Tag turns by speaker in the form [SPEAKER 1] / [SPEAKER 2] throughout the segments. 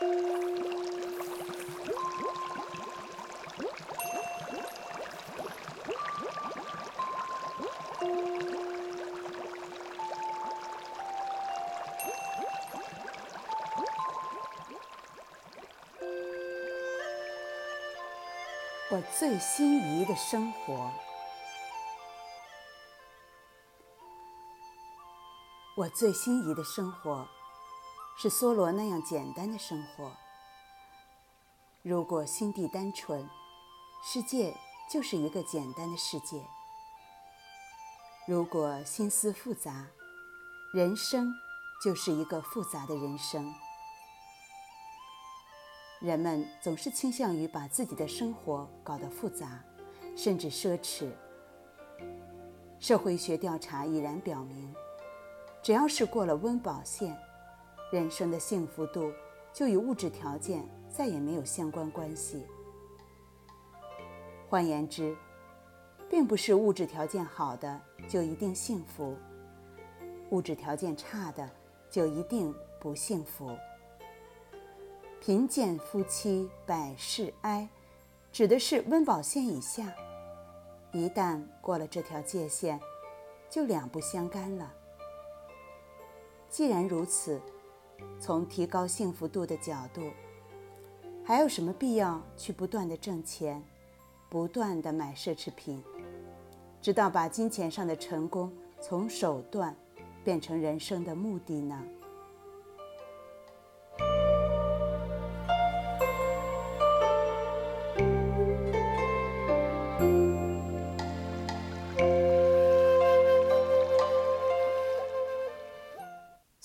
[SPEAKER 1] 我最心仪的生活，我最心仪的生活，是梭罗那样简单的生活。如果心地单纯，世界就是一个简单的世界；如果心思复杂，人生就是一个复杂的人生。人们总是倾向于把自己的生活搞得复杂，甚至奢侈。社会学调查已然表明，只要是过了温饱线，人生的幸福度就与物质条件再也没有相关关系。换言之，并不是物质条件好的就一定幸福，物质条件差的就一定不幸福。贫贱夫妻百事哀，指的是温饱线以下。一旦过了这条界限，就两不相干了。既然如此，从提高幸福度的角度，还有什么必要去不断的挣钱，不断的买奢侈品，直到把金钱上的成功从手段变成人生的目的呢？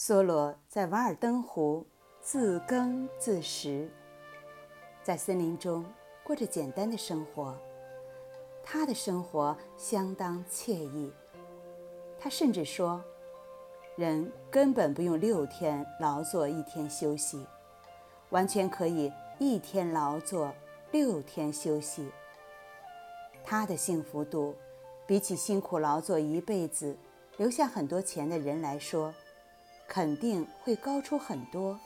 [SPEAKER 1] 梭罗在瓦尔登湖自耕自食，在森林中过着简单的生活。他的生活相当惬意。他甚至说，人根本不用六天劳作一天休息，完全可以一天劳作六天休息。他的幸福度，比起辛苦劳作一辈子留下很多钱的人来说。肯定会高出很多。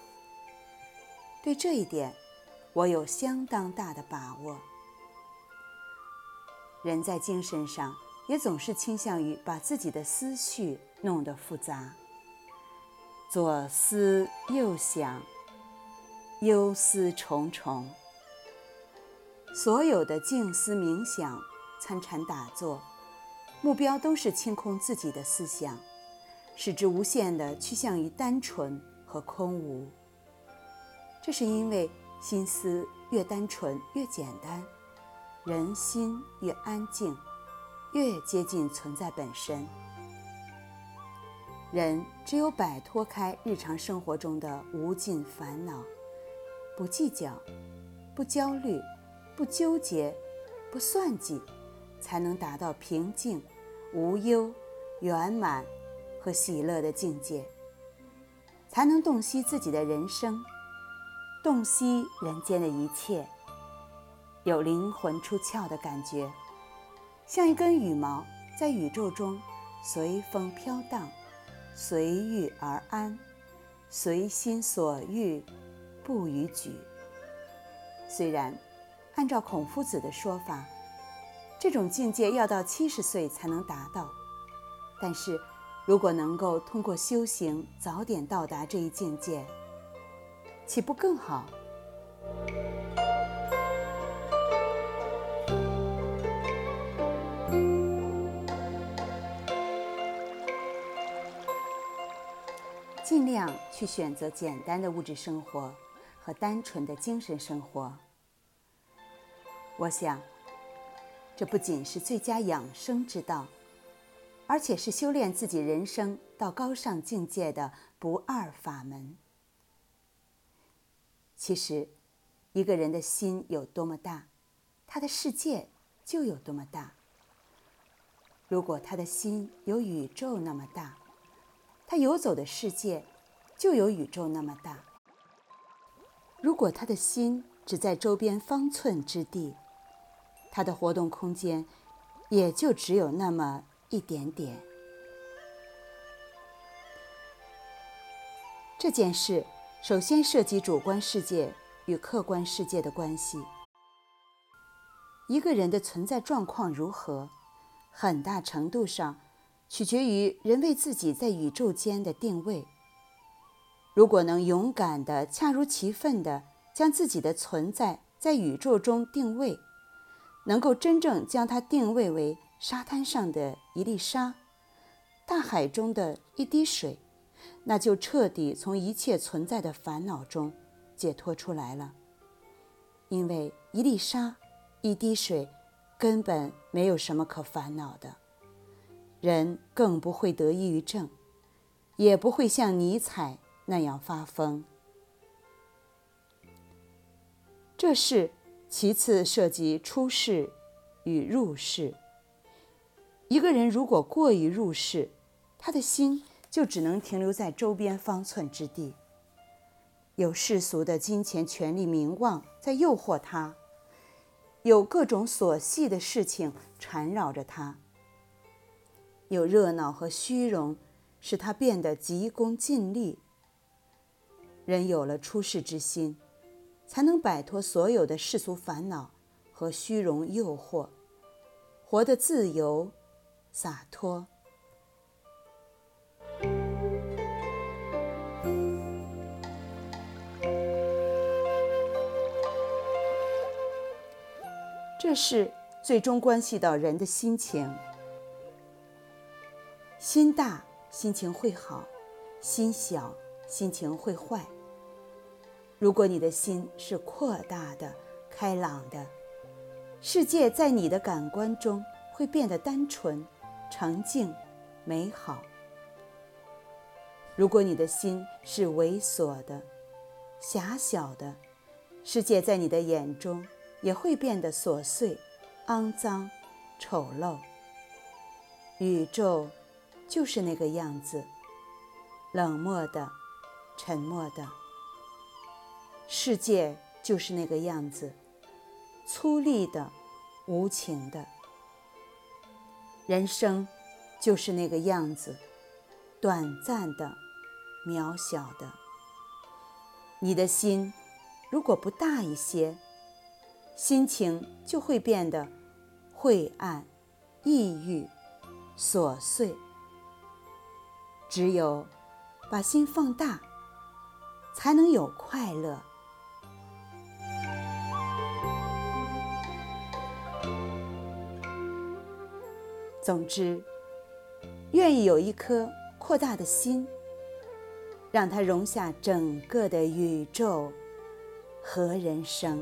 [SPEAKER 1] 对这一点，我有相当大的把握。人在精神上也总是倾向于把自己的思绪弄得复杂，左思右想，忧思重重。所有的静思冥想、参禅打坐，目标都是清空自己的思想。使之无限地趋向于单纯和空无。这是因为心思越单纯越简单，人心越安静，越接近存在本身。人只有摆脱开日常生活中的无尽烦恼，不计较，不焦虑，不纠结，不算计，才能达到平静、无忧、圆满。和喜乐的境界，才能洞悉自己的人生，洞悉人间的一切，有灵魂出窍的感觉，像一根羽毛在宇宙中随风飘荡，随遇而安，随心所欲，不逾矩。虽然按照孔夫子的说法，这种境界要到七十岁才能达到，但是。如果能够通过修行早点到达这一境界，岂不更好？尽量去选择简单的物质生活和单纯的精神生活。我想，这不仅是最佳养生之道。而且是修炼自己人生到高尚境界的不二法门。其实，一个人的心有多么大，他的世界就有多么大。如果他的心有宇宙那么大，他游走的世界就有宇宙那么大。如果他的心只在周边方寸之地，他的活动空间也就只有那么。一点点。这件事首先涉及主观世界与客观世界的关系。一个人的存在状况如何，很大程度上取决于人为自己在宇宙间的定位。如果能勇敢的、恰如其分的将自己的存在在宇宙中定位，能够真正将它定位为沙滩上的一粒沙，大海中的一滴水。那就彻底从一切存在的烦恼中解脱出来了，因为一粒沙、一滴水根本没有什么可烦恼的，人更不会得抑郁症，也不会像尼采那样发疯。这是其次涉及出世与入世。一个人如果过于入世，他的心。就只能停留在周边方寸之地，有世俗的金钱、权力、名望在诱惑他，有各种琐细的事情缠绕着他，有热闹和虚荣使他变得急功近利。人有了出世之心，才能摆脱所有的世俗烦恼和虚荣诱惑，活得自由、洒脱。这是最终关系到人的心情。心大，心情会好；心小，心情会坏。如果你的心是扩大的、开朗的，世界在你的感官中会变得单纯、澄净、美好。如果你的心是猥琐的、狭小的，世界在你的眼中。也会变得琐碎、肮脏、丑陋。宇宙就是那个样子，冷漠的、沉默的；世界就是那个样子，粗粝的、无情的；人生就是那个样子，短暂的、渺小的。你的心如果不大一些，心情就会变得晦暗、抑郁、琐碎。只有把心放大，才能有快乐。总之，愿意有一颗扩大的心，让它容下整个的宇宙和人生。